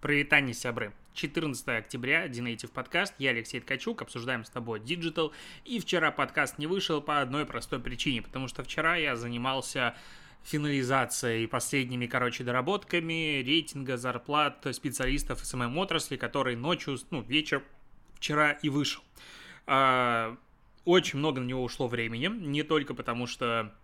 Прывітанне, сябры. 14 октября, Dnative подкаст, я Алексей Ткачук, обсуждаем с тобой digital. И вчера подкаст не вышел по одной простой причине, потому что вчера я занимался финализацией последними, короче, доработками рейтинга зарплат специалистов SMM-отрасли, который ночью, ну, вечер вчера и вышел. А, очень много на него ушло времени, не только потому что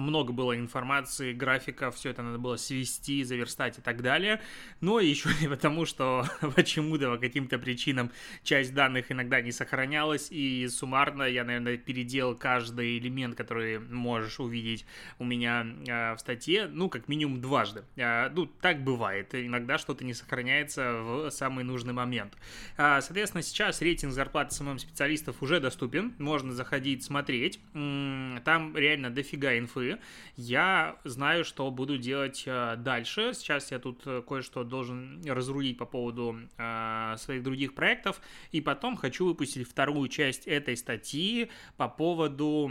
много было информации, графика, все это надо было свести, заверстать и так далее. Но еще и потому, что почему-то по каким-то причинам часть данных иногда не сохранялась, и суммарно я, наверное, переделал каждый элемент, который можешь увидеть у меня э, в статье, ну, как минимум дважды. Э, ну, так бывает. Иногда что-то не сохраняется в самый нужный момент. Э, соответственно, сейчас рейтинг зарплаты самым специалистов уже доступен. Можно заходить, смотреть. Там реально дофига инфы инфы. Я знаю, что буду делать э, дальше. Сейчас я тут э, кое-что должен разрулить по поводу э, своих других проектов. И потом хочу выпустить вторую часть этой статьи по поводу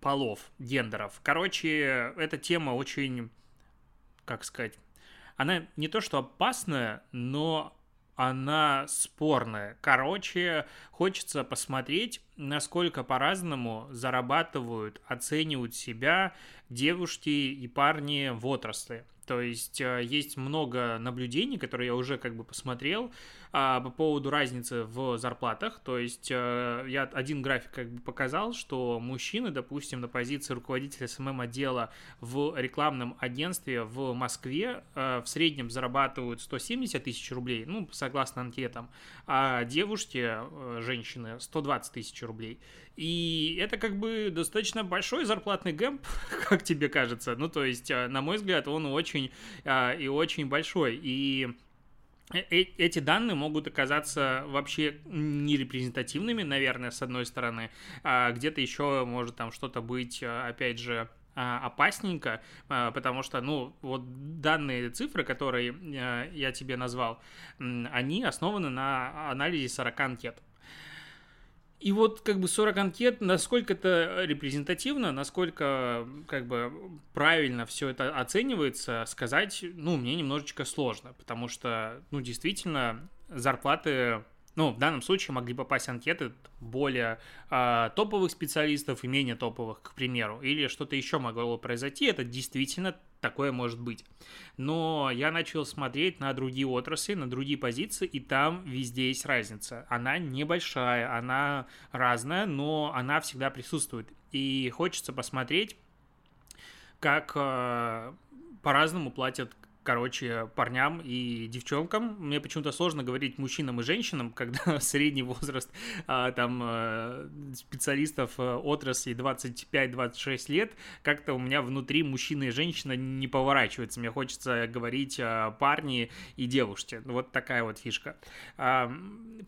полов, гендеров. Короче, эта тема очень, как сказать, она не то что опасная, но она спорная. Короче, хочется посмотреть, насколько по-разному зарабатывают, оценивают себя девушки и парни в отрасли. То есть э, есть много наблюдений, которые я уже как бы посмотрел а, по поводу разницы в зарплатах. То есть э, я один график как бы показал, что мужчины, допустим, на позиции руководителя SMM отдела в рекламном агентстве в Москве э, в среднем зарабатывают 170 тысяч рублей, ну, согласно анкетам, а девушки, женщины, 120 тысяч рублей. И это как бы достаточно большой зарплатный гэмп, как тебе кажется. Ну, то есть, на мой взгляд, он очень э, и очень большой. И э, эти данные могут оказаться вообще нерепрезентативными, наверное, с одной стороны. А где-то еще может там что-то быть, опять же, опасненько, потому что, ну, вот данные цифры, которые я тебе назвал, они основаны на анализе 40 анкет. И вот как бы 40 анкет, насколько это репрезентативно, насколько как бы правильно все это оценивается, сказать, ну, мне немножечко сложно, потому что, ну, действительно, зарплаты ну, в данном случае могли попасть анкеты более э, топовых специалистов и менее топовых, к примеру, или что-то еще могло произойти, это действительно такое может быть. Но я начал смотреть на другие отрасли, на другие позиции, и там везде есть разница. Она небольшая, она разная, но она всегда присутствует. И хочется посмотреть, как э, по-разному платят короче, парням и девчонкам. Мне почему-то сложно говорить мужчинам и женщинам, когда средний возраст а, там а, специалистов а, отрасли 25-26 лет, как-то у меня внутри мужчина и женщина не поворачивается. Мне хочется говорить парни и девушки. Вот такая вот фишка. А,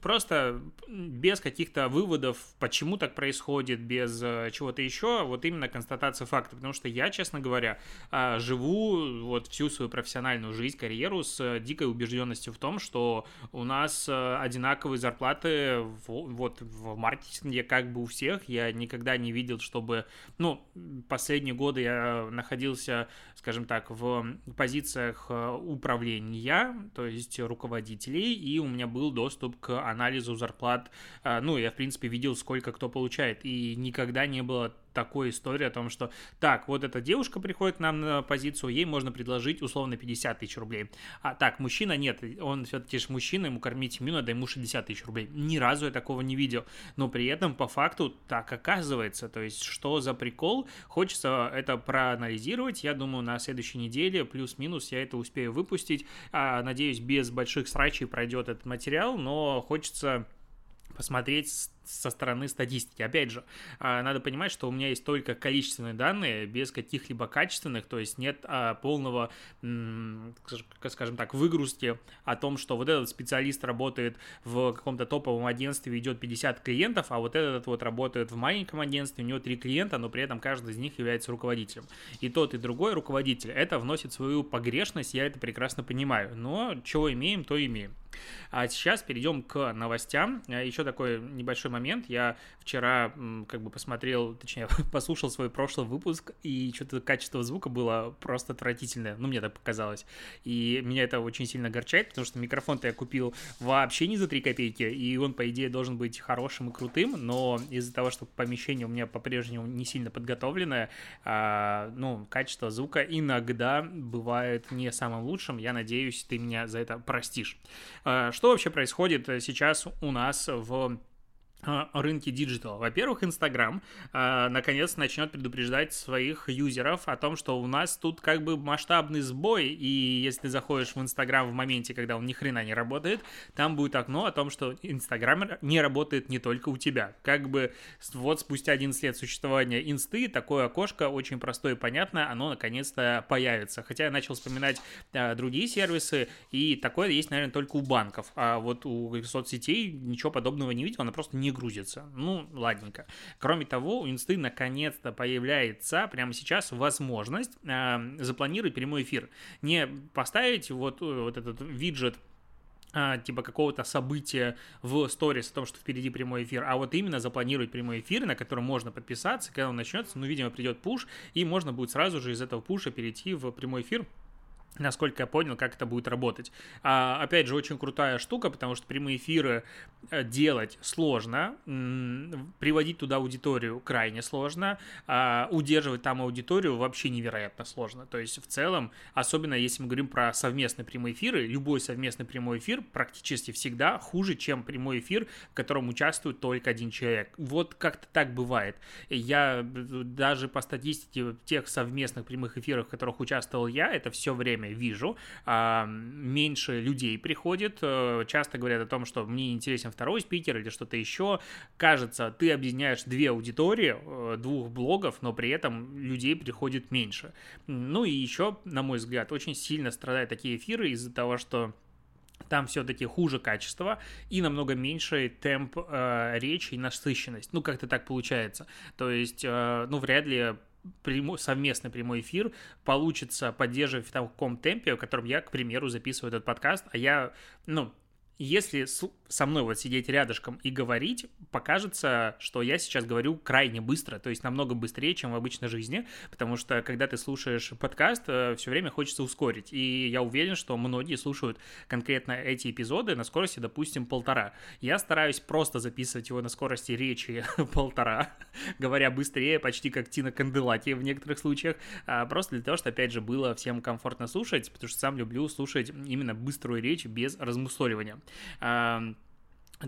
просто без каких-то выводов, почему так происходит, без а, чего-то еще, вот именно констатация факта. Потому что я, честно говоря, а, живу вот всю свою профессиональную профессиональную жизнь, карьеру с э, дикой убежденностью в том, что у нас э, одинаковые зарплаты в, вот в маркетинге как бы у всех. Я никогда не видел, чтобы, ну, последние годы я находился, скажем так, в позициях э, управления, то есть руководителей, и у меня был доступ к анализу зарплат. Ну, я, в принципе, видел, сколько кто получает, и никогда не было такой истории о том, что так, вот эта девушка приходит нам на позицию, ей можно предложить условно 50 тысяч рублей. А так, мужчина нет, он все-таки же мужчина, ему кормить семью надо ему 60 тысяч рублей. Ни разу я такого не видел. Но при этом по факту так оказывается. То есть, что за прикол? Хочется это проанализировать. Я думаю, на следующей неделе плюс-минус я это успею выпустить. А, надеюсь, без больших срачей пройдет этот материал, но хочется посмотреть со стороны статистики. Опять же, а, надо понимать, что у меня есть только количественные данные, без каких-либо качественных, то есть нет а, полного, скажем так, выгрузки о том, что вот этот специалист работает в каком-то топовом агентстве, ведет 50 клиентов, а вот этот вот работает в маленьком агентстве, у него 3 клиента, но при этом каждый из них является руководителем. И тот, и другой руководитель. Это вносит свою погрешность, я это прекрасно понимаю, но чего имеем, то имеем. А сейчас перейдем к новостям. Э, Еще такой небольшой момент. Я вчера как бы посмотрел, точнее, послушал свой прошлый выпуск, и что-то качество звука было просто отвратительное. Ну, мне так показалось. И меня это очень сильно огорчает, потому что микрофон-то я купил вообще не за 3 копейки, и он, по идее, должен быть хорошим и крутым, но из-за того, что помещение у меня по-прежнему не сильно подготовленное, а, ну, качество звука иногда бывает не самым лучшим. Я надеюсь, ты меня за это простишь. А, что вообще происходит сейчас у нас в а, рынке digital. Во-первых, Инстаграм э, наконец начнет предупреждать своих юзеров о том, что у нас тут как бы масштабный сбой, и если ты заходишь в Инстаграм в моменте, когда он ни хрена не работает, там будет окно о том, что Инстаграм не работает не только у тебя. Как бы вот спустя 11 лет существования Инсты такое окошко очень простое и понятное, оно наконец-то появится. Хотя я начал вспоминать э, другие сервисы, и такое есть, наверное, только у банков. А вот у соцсетей ничего подобного не видел, она просто не не грузится. Ну, ладненько. Кроме того, у Инсты наконец-то появляется прямо сейчас возможность э, запланировать прямой эфир. Не поставить вот, вот этот виджет а, типа какого-то события в сторис о том, что впереди прямой эфир, а вот именно запланировать прямой эфир, на который можно подписаться, когда он начнется, ну, видимо, придет пуш, и можно будет сразу же из этого пуша перейти в прямой эфир насколько я понял, как это будет работать. А, опять же, очень крутая штука, потому что прямые эфиры э, делать сложно, приводить туда аудиторию крайне сложно, а удерживать там аудиторию вообще невероятно сложно. То есть, в целом, особенно если мы говорим про совместные прямые эфиры, любой совместный прямой эфир практически всегда хуже, чем прямой эфир, в котором участвует только один человек. Вот как-то так бывает. Я даже по статистике тех совместных прямых эфиров, в которых участвовал я, это все время время вижу, а, меньше людей приходит, э, часто говорят о том, что мне интересен второй спикер или что-то еще. Кажется, ты объединяешь две аудитории, э, двух блогов, но при этом людей приходит меньше. Ну и еще, на мой взгляд, очень сильно страдают такие эфиры из-за того, что там все-таки хуже качество и намного меньше темп э, речи и насыщенность. Ну, как-то так получается. То есть, э, ну, вряд ли прямой, совместный прямой эфир получится поддерживать в таком темпе, в котором я, к примеру, записываю этот подкаст, а я, ну, если со мной вот сидеть рядышком и говорить, покажется, что я сейчас говорю крайне быстро, то есть намного быстрее, чем в обычной жизни, потому что когда ты слушаешь подкаст, э, все время хочется ускорить, и я уверен, что многие слушают конкретно эти эпизоды на скорости, допустим, полтора. Я стараюсь просто записывать его на скорости речи полтора, говоря быстрее, почти как Тина Канделаки в некоторых случаях, а просто для того, чтобы, опять же, было всем комфортно слушать, потому что сам люблю слушать именно быструю речь без размусоливания. Um,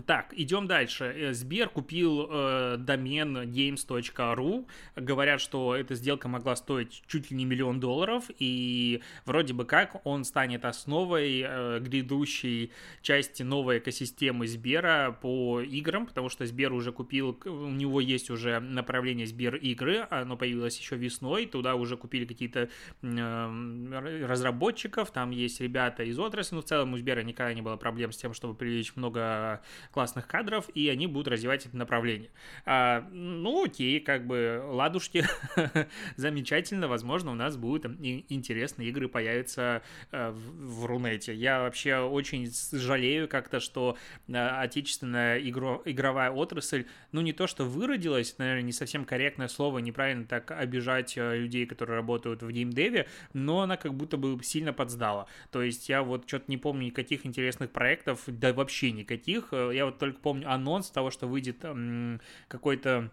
Так, идем дальше. Э, Сбер купил э, домен games.ru. Говорят, что эта сделка могла стоить чуть ли не миллион долларов, и вроде бы как он станет основой э, грядущей части новой экосистемы Сбера по играм, потому что Сбер уже купил, у него есть уже направление Сбер игры, оно появилось еще весной, туда уже купили какие-то э, разработчиков, там есть ребята из отрасли, но в целом у Сбера никогда не было проблем с тем, чтобы привлечь много классных кадров, и они будут развивать это направление. А, ну, окей, как бы, ладушки, замечательно, возможно, у нас будут интересные игры появятся э, в, в Рунете. Я вообще очень жалею как-то, что э, отечественная игро, игровая отрасль, ну, не то, что выродилась, наверное, не совсем корректное слово, неправильно так обижать э, людей, которые работают в геймдеве, но она как будто бы сильно подсдала. То есть я вот что-то не помню никаких интересных проектов, да вообще никаких. Я вот только помню анонс того, что выйдет какой-то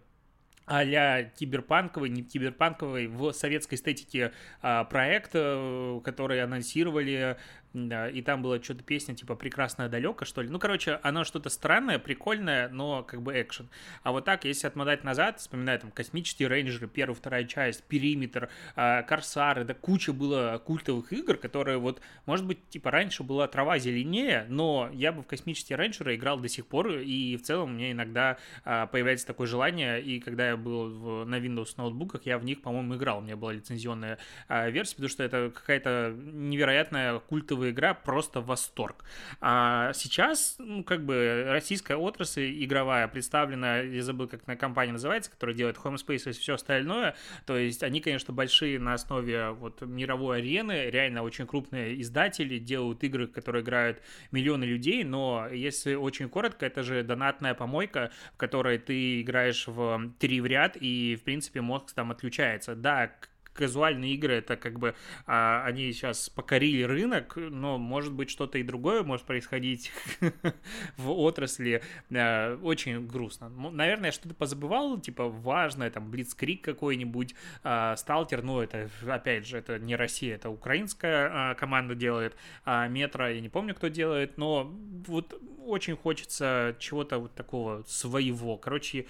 а-ля киберпанковый, не киберпанковый, в советской эстетике а, проект, э, который анонсировали да, и там была что-то песня типа «Прекрасная далеко», что ли. Ну, короче, оно что-то странное, прикольное, но как бы экшен. А вот так, если отмотать назад, вспоминаю там «Космические рейнджеры», первая, вторая часть, «Периметр», э, «Корсары», да куча было культовых игр, которые вот, может быть, типа раньше была трава зеленее, но я бы в «Космические рейнджеры» играл до сих пор, и в целом у меня иногда э, появляется такое желание, и когда я был в, на Windows ноутбуках, я в них, по-моему, играл. У меня была лицензионная э, версия, потому что это какая-то невероятная культовая кодовая игра просто восторг. А сейчас, ну, как бы, российская отрасль игровая представлена, я забыл, как на компания называется, которая делает Homespace и все остальное, то есть они, конечно, большие на основе вот мировой арены, реально очень крупные издатели, делают игры, которые играют миллионы людей, но если очень коротко, это же донатная помойка, в которой ты играешь в три в ряд, и, в принципе, мозг там отключается. Да, казуальные игры, это как бы а, они сейчас покорили рынок, но может быть что-то и другое может происходить в отрасли. А, очень грустно. Наверное, я что-то позабывал, типа важное, там, Блицкрик какой-нибудь, а, Сталкер, ну, это, опять же, это не Россия, это украинская а, команда делает, а Метро, я не помню, кто делает, но вот очень хочется чего-то вот такого своего. Короче,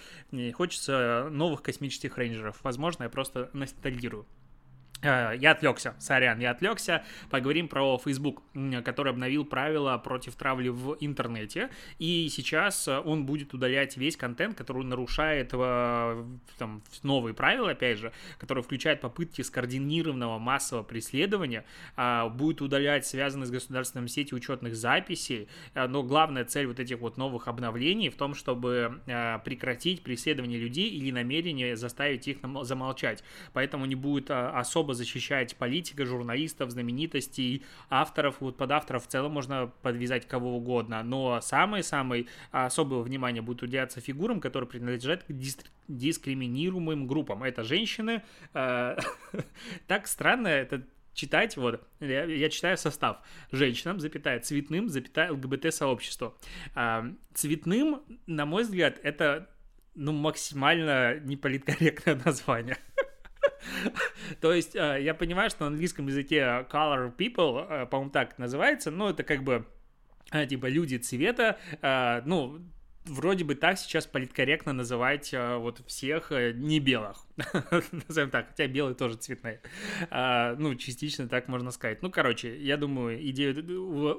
хочется новых космических рейнджеров. Возможно, я просто ностальгирую. Э, я отвлекся, сорян, я отвлекся. Поговорим про Facebook, который обновил правила против травли в интернете. И сейчас э, он будет удалять весь контент, который нарушает э, там, новые правила, опять же, которые включают попытки скоординированного массового преследования, будет удалять связанные с государственной сетью учетных записей. Но главная цель вот этих вот новых обновлений в том, чтобы прекратить преследование людей или намерение заставить их замолчать. Поэтому не будет особо особо защищать политика, журналистов, знаменитостей, авторов. Вот под авторов в целом можно подвязать кого угодно. Но самое-самое особое внимание будет уделяться фигурам, которые принадлежат к диск дискриминируемым группам. Это женщины. Э, так странно это читать, вот, я, я читаю состав. Женщинам, запятая, цветным, запятая, ЛГБТ-сообществу. А, цветным, на мой взгляд, это ну, максимально неполиткорректное название. То есть э, я понимаю, что на английском языке color people, э, по-моему, так называется, но это как бы э, типа люди цвета, ну, вроде бы так сейчас политкорректно называть вот всех не белых. Назовем так, хотя белые тоже цветные. ну, частично так можно сказать. Ну, короче, я думаю, идею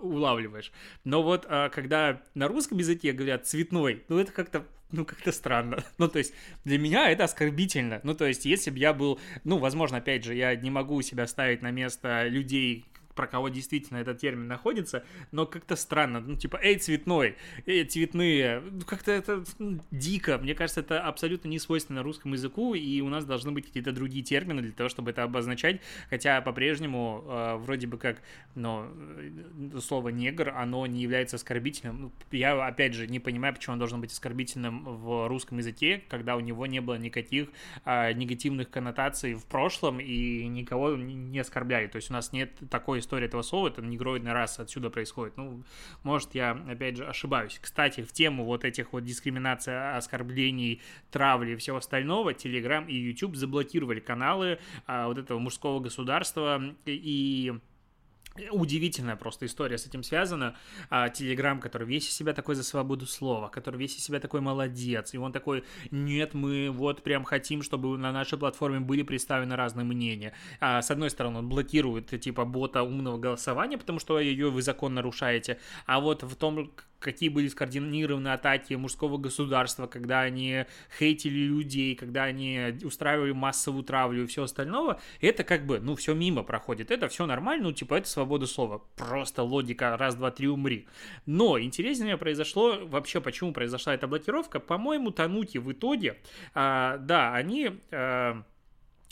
улавливаешь. Но вот когда на русском языке говорят цветной, ну, это как-то ну, как-то странно. Ну, то есть, для меня это оскорбительно. Ну, то есть, если бы я был, ну, возможно, опять же, я не могу себя ставить на место людей, про кого действительно этот термин находится, но как-то странно, ну, типа, эй, цветной, эй, цветные, ну, как-то это ну, дико, мне кажется, это абсолютно не свойственно русскому языку, и у нас должны быть какие-то другие термины для того, чтобы это обозначать, хотя по-прежнему э, вроде бы как, но э, слово негр, оно не является оскорбительным, ну, я, опять же, не понимаю, почему оно должно быть оскорбительным в русском языке, когда у него не было никаких э, негативных коннотаций в прошлом, и никого не оскорбляли, то есть у нас нет такой история этого слова, это негроидная раса отсюда происходит. Ну, может, я, опять же, ошибаюсь. Кстати, в тему вот этих вот дискриминации, оскорблений, травли и всего остального, Telegram и YouTube заблокировали каналы а, вот этого мужского государства и Удивительная просто история с этим связана. А, Телеграм, который весь из себя такой за свободу слова, который весь из себя такой молодец, и он такой, нет, мы вот прям хотим, чтобы на нашей платформе были представлены разные мнения. А, с одной стороны, он блокирует типа бота умного голосования, потому что ее вы закон нарушаете, а вот в том, какие были скоординированные атаки мужского государства, когда они хейтили людей, когда они устраивали массовую травлю и все остальное, это как бы, ну, все мимо проходит. Это все нормально, ну, типа, это свобода слова. Просто логика раз, два, три, умри. Но интереснее произошло вообще, почему произошла эта блокировка. По-моему, Тануки в итоге, а, да, они... А,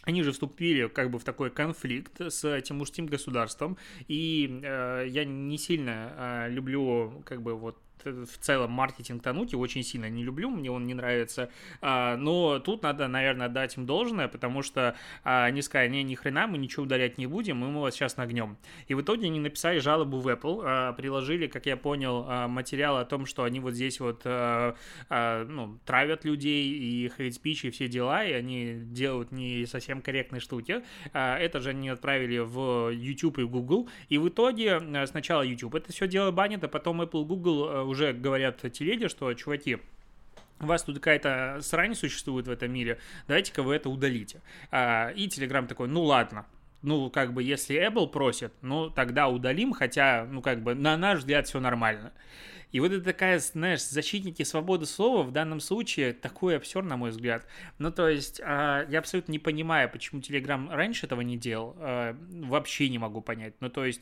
они же вступили как бы в такой конфликт с этим мужским государством, и э, я не сильно э, люблю как бы вот в целом маркетинг Тануки очень сильно не люблю, мне он не нравится, а, но тут надо, наверное, дать им должное, потому что а, они сказали, не, ни хрена, мы ничего удалять не будем, мы вас сейчас нагнем. И в итоге они написали жалобу в Apple, а, приложили, как я понял, материал о том, что они вот здесь вот ну, травят людей и хейт-спич и все дела, и они делают не совсем корректные штуки. Это же они отправили в YouTube и Google, и в итоге сначала YouTube это все дело банит, а потом Apple, Google уже говорят телеге, что, чуваки, у вас тут какая-то срань существует в этом мире, давайте-ка вы это удалите. А, и Telegram такой, ну ладно, ну, как бы, если Apple просит, ну, тогда удалим, хотя, ну, как бы, на наш взгляд все нормально. И вот это такая, знаешь, защитники свободы слова в данном случае такой абсурд, на мой взгляд. Ну, то есть, э, я абсолютно не понимаю, почему Telegram раньше этого не делал. Э, вообще не могу понять. Ну, то есть,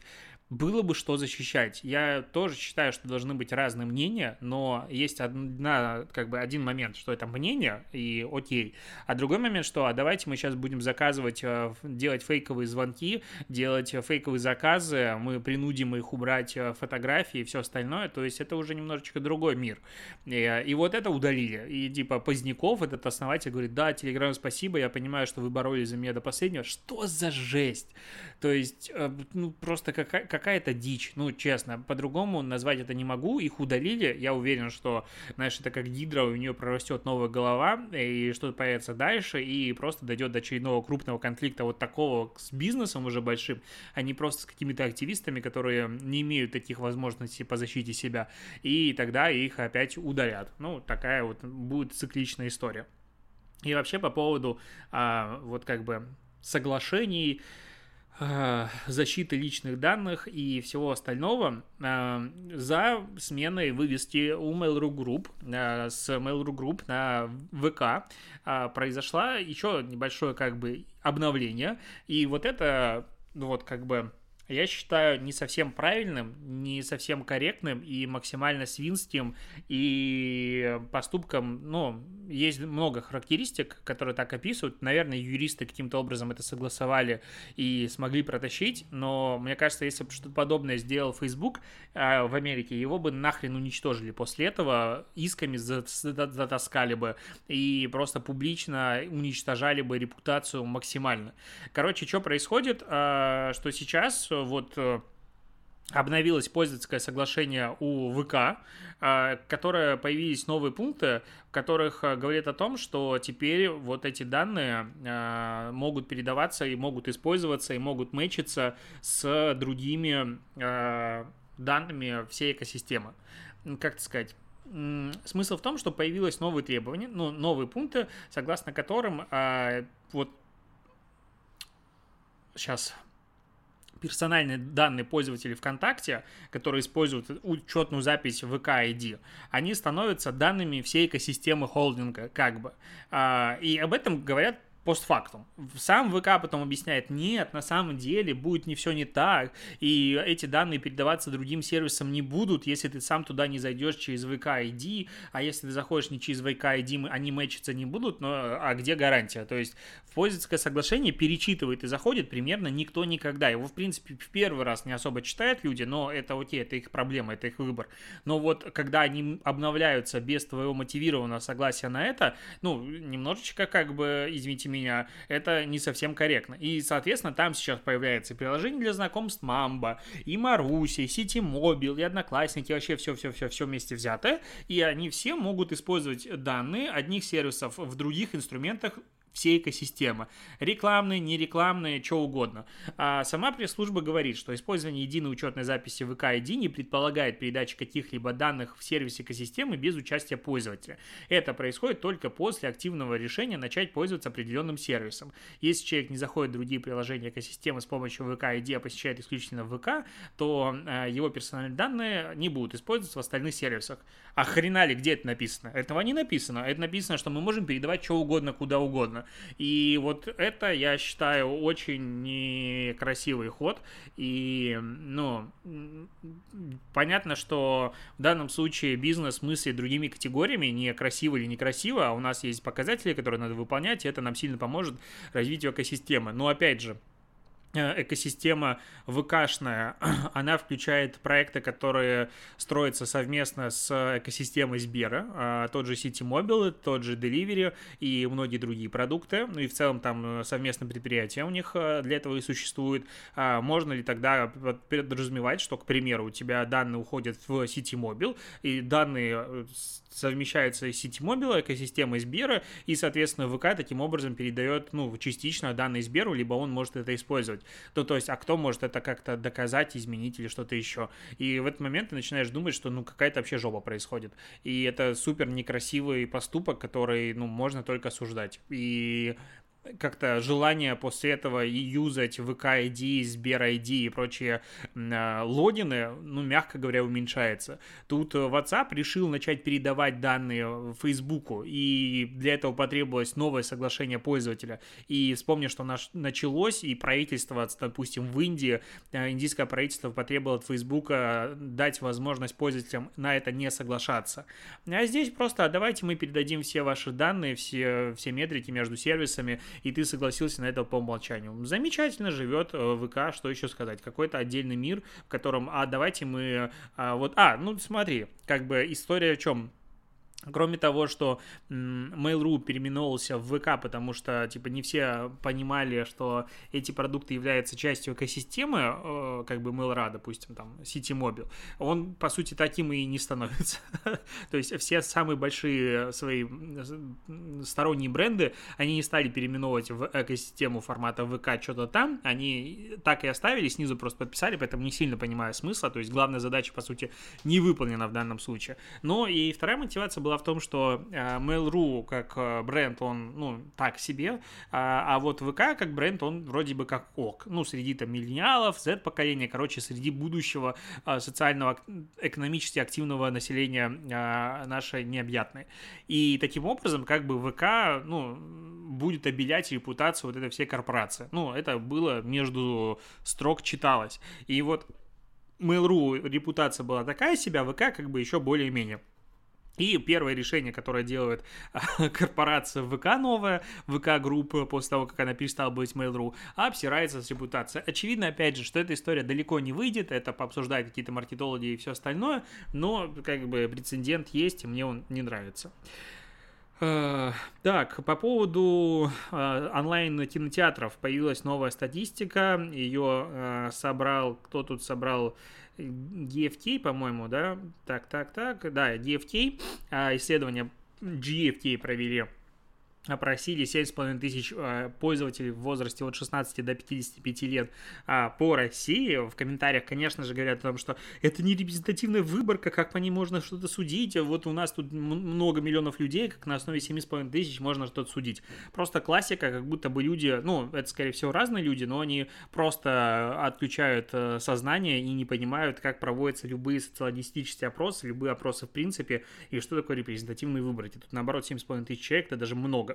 было бы что защищать. Я тоже считаю, что должны быть разные мнения, но есть одна, как бы один момент, что это мнение, и окей. А другой момент, что а давайте мы сейчас будем заказывать, э, делать фейковые звонки, делать фейковые заказы, мы принудим их убрать э, фотографии и все остальное, то есть это уже немножечко другой мир. И, и вот это удалили. И типа Поздняков, этот основатель, говорит, да, Телеграм, спасибо, я понимаю, что вы боролись за меня до последнего. Что за жесть? То есть, э, ну, просто какая какая-то дичь, ну, честно, по-другому назвать это не могу, их удалили, я уверен, что, знаешь, это как гидра, у нее прорастет новая голова, и что-то появится дальше, и просто дойдет до очередного крупного конфликта вот такого с бизнесом уже большим, а не просто с какими-то активистами, которые не имеют таких возможностей по защите себя, и тогда их опять удалят. Ну, такая вот будет цикличная история. И вообще по поводу а, вот как бы соглашений, Э, защиты личных данных и всего остального э, за сменой вывести у Mail.ru Group э, с Mail.ru Group на ВК произошла еще небольшое как бы обновление. И вот это ну вот как бы я считаю не совсем правильным, не совсем корректным и максимально свинским и поступком, ну, есть много характеристик, которые так описывают. Наверное, юристы каким-то образом это согласовали и смогли протащить, но мне кажется, если бы что-то подобное сделал Facebook э, в Америке, его бы нахрен уничтожили после этого, исками затаскали бы и просто публично уничтожали бы репутацию максимально. Короче, что происходит, э, что сейчас вот э, обновилось пользовательское соглашение у ВК, э, которое появились новые пункты, в которых э, говорит о том, что теперь вот эти данные могут передаваться и могут использоваться и могут мэчиться с другими данными всей экосистемы. Как сказать? Смысл в том, что появилось новые требования, ну, новые пункты, согласно которым вот сейчас персональные данные пользователей ВКонтакте, которые используют учетную запись ВК ID, они становятся данными всей экосистемы холдинга, как бы. А, и об этом говорят постфактум. Сам ВК потом объясняет, нет, на самом деле будет не все не так, и эти данные передаваться другим сервисам не будут, если ты сам туда не зайдешь через ВК ID, а если ты заходишь не через ВК ID, они мэчиться не будут, но а где гарантия? То есть в пользовательское соглашение перечитывает и заходит примерно никто никогда. Его, в принципе, в первый раз не особо читают люди, но это окей, это их проблема, это их выбор. Но вот когда они обновляются без твоего мотивированного согласия на это, ну, немножечко как бы, извините меня, это не совсем корректно. И, соответственно, там сейчас появляется приложение для знакомств Мамба, и Маруси, и Сити Мобил, и Одноклассники, вообще все-все-все-все вместе взятое, и они все могут использовать данные одних сервисов в других инструментах всей экосистемы. Рекламные, нерекламные, что угодно. А сама пресс-служба говорит, что использование единой учетной записи в ID не предполагает передачи каких-либо данных в сервисе экосистемы без участия пользователя. Это происходит только после активного решения начать пользоваться определенным сервисом. Если человек не заходит в другие приложения экосистемы с помощью ВК ID, а посещает исключительно ВК, то э, его персональные данные не будут использоваться в остальных сервисах. А хрена ли, где это написано? Этого не написано. Это написано, что мы можем передавать что угодно, куда угодно. И вот это, я считаю, очень некрасивый ход. И, ну, понятно, что в данном случае бизнес мыслит другими категориями, не красиво или некрасиво, а у нас есть показатели, которые надо выполнять, и это нам сильно поможет развитию экосистемы. Но, опять же, экосистема ВКшная, она включает проекты, которые строятся совместно с экосистемой Сбера, а, тот же City Mobile, тот же Delivery и многие другие продукты, ну и в целом там совместное предприятие у них э, для этого и существует. А, можно ли тогда подразумевать, что, к примеру, у тебя данные уходят в City Mobile, и данные э, совмещается с сети Mobile, экосистемой Сбера, и, соответственно, ВК таким образом передает, ну, частично данные Сберу, либо он может это использовать. То, то есть, а кто может это как-то доказать, изменить или что-то еще? И в этот момент ты начинаешь думать, что, ну, какая-то вообще жопа происходит. И это супер некрасивый поступок, который, ну, можно только осуждать. И как-то желание после этого юзать VK ID, Сбер ID и прочие э, логины, ну, мягко говоря, уменьшается. Тут WhatsApp решил начать передавать данные Фейсбуку, и для этого потребовалось новое соглашение пользователя. И вспомни, что наш, началось, и правительство, допустим, в Индии, э, индийское правительство потребовало от Фейсбука дать возможность пользователям на это не соглашаться. А здесь просто давайте мы передадим все ваши данные, все, все метрики между сервисами, и ты согласился на это по умолчанию. Замечательно живет э, ВК, что еще сказать, какой-то отдельный мир, в котором, а давайте мы, а, вот, а, ну смотри, как бы история в чем? Кроме того, что Mail.ru переименовался в ВК, потому что, типа, не все понимали, что эти продукты являются частью экосистемы, э, как бы Mail.ru, допустим, там, City Mobile, он, по сути, таким и не становится. То есть все самые большие свои сторонние бренды, они не стали переименовывать в экосистему формата ВК что-то там, они так и оставили, снизу просто подписали, поэтому не сильно понимаю смысла, то есть главная задача, по сути, не выполнена в данном случае. Но и вторая мотивация была в том, что э, Mail.ru как э, бренд, он, ну, так себе, а, а вот ВК как бренд, он вроде бы как ок. Ну, среди там миллениалов, Z-поколения, короче, среди будущего э, социального, экономически активного населения нашей необъятной. И таким образом, как бы ВК, ну, будет обелять репутацию вот этой всей корпорации. Ну, это было между строк читалось. И вот Mail.ru репутация была такая себя, ВК как бы еще более-менее. И первое решение, которое делает корпорация ВК новая, ВК группа после того, как она перестала быть Mail.ru, обсирается с репутацией. Очевидно, опять же, что эта история далеко не выйдет, это пообсуждать какие-то маркетологи и все остальное, но как бы прецедент есть, и мне он не нравится. Uh, так, по поводу uh, онлайн-кинотеатров появилась новая статистика, ее собрал, кто тут собрал GFK, по-моему, да? Так, так, так, да, GFK, а, исследование GFK провели опросили 7,5 тысяч э, пользователей в возрасте от 16 до 55 лет а, по России. В комментариях, конечно же, говорят о том, что это не репрезентативная выборка, как по ней можно что-то судить. Вот у нас тут много миллионов людей, как на основе 7,5 тысяч можно что-то судить. Просто классика, как будто бы люди, ну, это, скорее всего, разные люди, но они просто отключают э, сознание и не понимают, как проводятся любые социологистические опросы, любые опросы в принципе, и что такое репрезентативный выбор. И тут, наоборот, 7,5 тысяч человек, это даже много.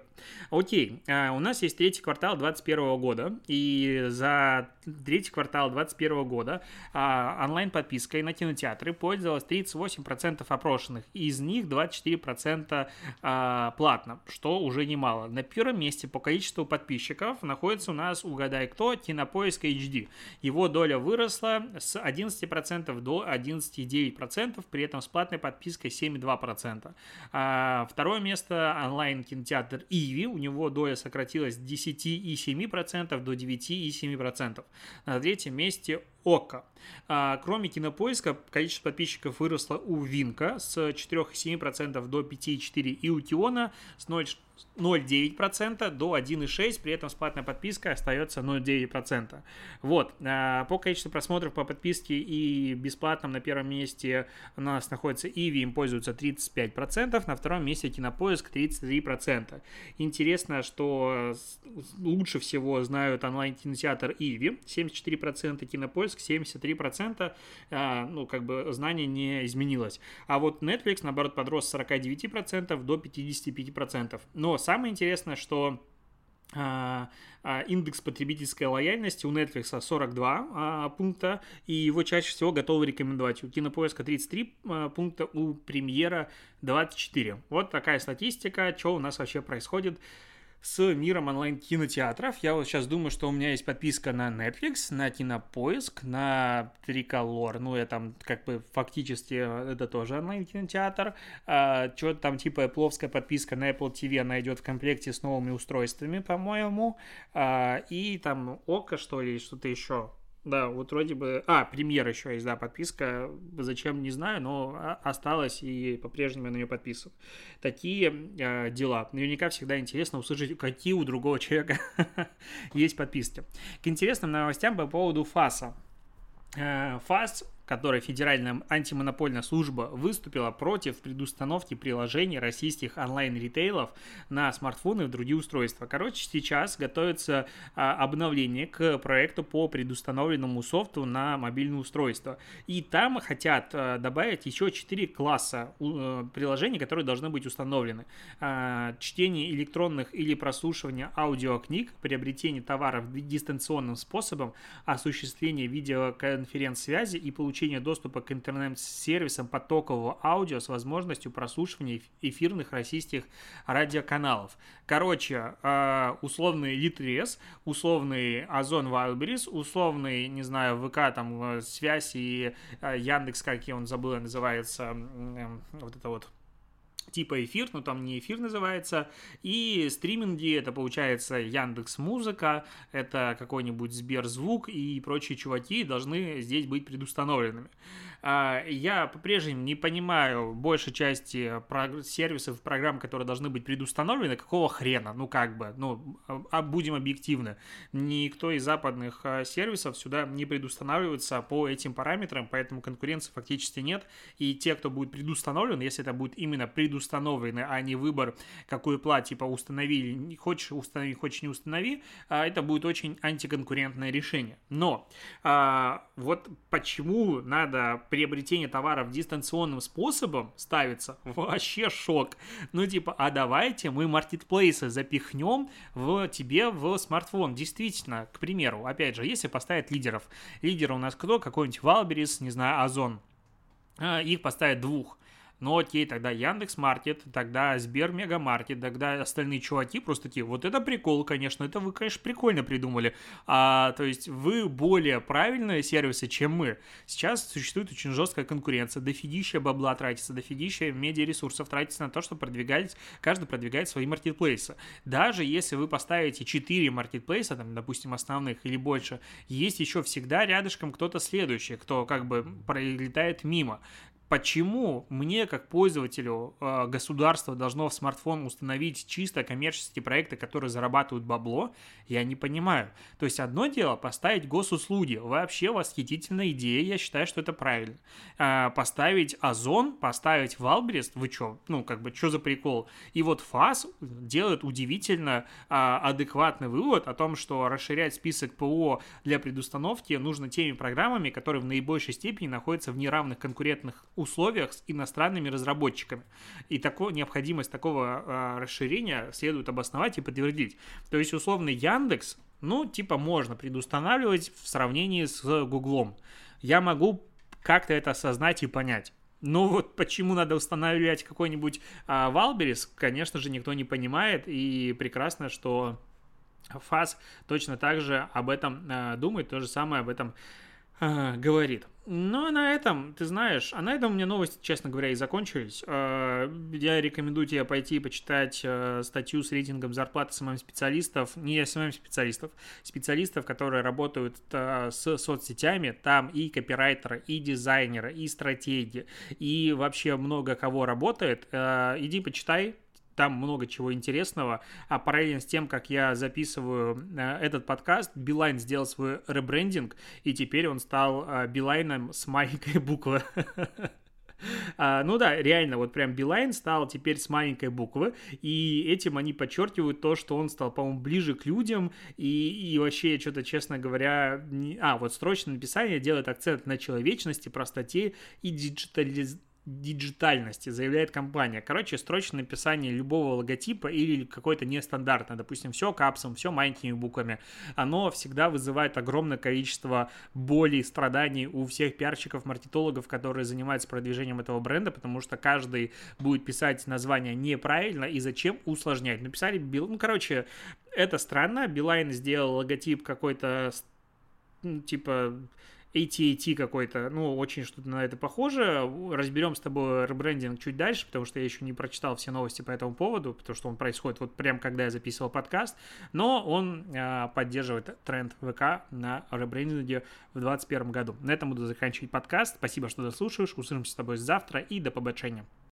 Окей, а, у нас есть третий квартал 2021 года, и за третий квартал 2021 года а, онлайн-подпиской на кинотеатры пользовалось 38% опрошенных, из них 24% а, платно, что уже немало. На первом месте по количеству подписчиков находится у нас, угадай кто, Кинопоиск HD. Его доля выросла с 11% до 11,9%, при этом с платной подпиской 7,2%. Второе место онлайн-кинотеатр Иви, у него доля сократилась с 10,7% до 9,7%. На третьем месте ОКО. А, кроме кинопоиска, количество подписчиков выросло у Винка с 4,7% до 5,4% и у Тиона с 0,9% до 1,6%, при этом платная подписка остается 0,9%. Вот, а, по количеству просмотров по подписке и бесплатном на первом месте у нас находится Иви, им пользуются 35%, на втором месте Кинопоиск 33%. Интересно, что лучше всего знают онлайн-кинотеатр Иви, 74% Кинопоиск поиск 73%, а, ну, как бы знание не изменилось. А вот Netflix, наоборот, подрос с 49% до 55%. Но самое интересное, что а, а, индекс потребительской лояльности у Netflix 42 а, пункта, и его чаще всего готовы рекомендовать. У Кинопоиска 33 а, пункта, у Премьера 24. Вот такая статистика, что у нас вообще происходит с миром онлайн-кинотеатров. Я вот сейчас думаю, что у меня есть подписка на Netflix, на Кинопоиск, на Триколор. Ну, я там как бы фактически это тоже онлайн-кинотеатр. А, что-то там типа пловская подписка на Apple TV, она идет в комплекте с новыми устройствами, по-моему. А, и там Око, что ли, что-то еще. Да, вот вроде бы... А, премьер еще есть, да, подписка. Зачем, не знаю, но осталось и по-прежнему я на нее подписан. Такие э, дела. Наверняка всегда интересно услышать, какие у другого человека есть подписки. К интересным новостям по поводу ФАСа. Э, ФАС которой Федеральная антимонопольная служба выступила против предустановки приложений российских онлайн-ритейлов на смартфоны и другие устройства. Короче, сейчас готовится а, обновление к проекту по предустановленному софту на мобильное устройство. И там хотят а, добавить еще 4 класса а, приложений, которые должны быть установлены. А, чтение электронных или прослушивание аудиокниг, приобретение товаров дистанционным способом, осуществление видеоконференц-связи и получение доступа к интернет-сервисам потокового аудио с возможностью прослушивания эфирных российских радиоканалов. Короче, а, условный Литрес, условный Озон Wildberries, условный, не знаю, ВК, там, э, связь и э, Яндекс, как я он забыл, называется, вот это вот типа эфир, но там не эфир называется, и стриминги, это получается Яндекс Музыка, это какой-нибудь Сберзвук и прочие чуваки должны здесь быть предустановленными. А, я по-прежнему не понимаю большей части сервисов, программ, которые должны быть предустановлены, какого хрена, ну как бы, ну, а, будем объективны. Никто из западных а, сервисов сюда не предустанавливается по этим параметрам, поэтому конкуренции фактически нет, и те, кто будет предустановлен, если это будет именно предустановлены, а не выбор, какую платье типа установи, хочешь установи, хочешь не установи, это будет очень антиконкурентное решение. Но вот почему надо приобретение товаров дистанционным способом ставится, вообще шок. Ну, типа, а давайте мы маркетплейсы запихнем в тебе в смартфон. Действительно, к примеру, опять же, если поставить лидеров. Лидеры у нас кто? Какой-нибудь Валберис, не знаю, Озон. А, их поставят двух. Ну окей, тогда Яндекс Маркет, тогда Сбер Мегамаркет, тогда остальные чуваки просто такие, вот это прикол, конечно, это вы, конечно, прикольно придумали. А, то есть вы более правильные сервисы, чем мы. Сейчас существует очень жесткая конкуренция, дофигища бабла тратится, дофигища медиаресурсов тратится на то, чтобы продвигать, каждый продвигает свои маркетплейсы. Даже если вы поставите 4 маркетплейса, там, допустим, основных или больше, есть еще всегда рядышком кто-то следующий, кто как бы пролетает мимо почему мне, как пользователю, э, государство должно в смартфон установить чисто коммерческие проекты, которые зарабатывают бабло, я не понимаю. То есть одно дело поставить госуслуги. Вообще восхитительная идея, я считаю, что это правильно. А, поставить Озон, поставить Валбрест, вы что, ну как бы, что за прикол? И вот ФАС делает удивительно а, адекватный вывод о том, что расширять список ПО для предустановки нужно теми программами, которые в наибольшей степени находятся в неравных конкурентных условиях с иностранными разработчиками. И такое, необходимость такого э, расширения следует обосновать и подтвердить. То есть, условно, Яндекс, ну, типа, можно предустанавливать в сравнении с Гуглом. Я могу как-то это осознать и понять. Но вот почему надо устанавливать какой-нибудь а, Валберис, конечно же, никто не понимает. И прекрасно, что ФАС точно так же об этом а, думает, то же самое об этом а, говорит. Ну, а на этом, ты знаешь, а на этом у меня новости, честно говоря, и закончились. А, я рекомендую тебе пойти и почитать а, статью с рейтингом зарплаты SMM-специалистов, не SMM-специалистов, специалистов, которые работают а, с соцсетями, там и копирайтеры, и дизайнеры, и стратеги, и вообще много кого работает. Иди почитай, там много чего интересного. А параллельно с тем, как я записываю э, этот подкаст, Билайн сделал свой ребрендинг, и теперь он стал э, Билайном с маленькой буквы. А, ну да, реально, вот прям Билайн стал теперь с маленькой буквы, и этим они подчеркивают то, что он стал, по-моему, ближе к людям, и, и вообще, что-то, честно говоря, не... а, вот строчное написание делает акцент на человечности, простоте и диджитализации диджитальности, заявляет компания. Короче, строчное написание любого логотипа или какой-то нестандартное, допустим, все капсом, все маленькими буквами, оно всегда вызывает огромное количество боли, страданий у всех пиарщиков, маркетологов, которые занимаются продвижением этого бренда, потому что каждый будет писать название неправильно, и зачем усложнять? Написали, ну, короче, это странно, Билайн сделал логотип какой-то типа AT&T какой-то, ну, очень что-то на это похоже. Разберем с тобой ребрендинг чуть дальше, потому что я еще не прочитал все новости по этому поводу, потому что он происходит вот прям когда я записывал подкаст, но он а, поддерживает тренд ВК на ребрендинге в 2021 году. На этом буду заканчивать подкаст. Спасибо, что дослушаешь. Услышимся с тобой завтра и до побочения.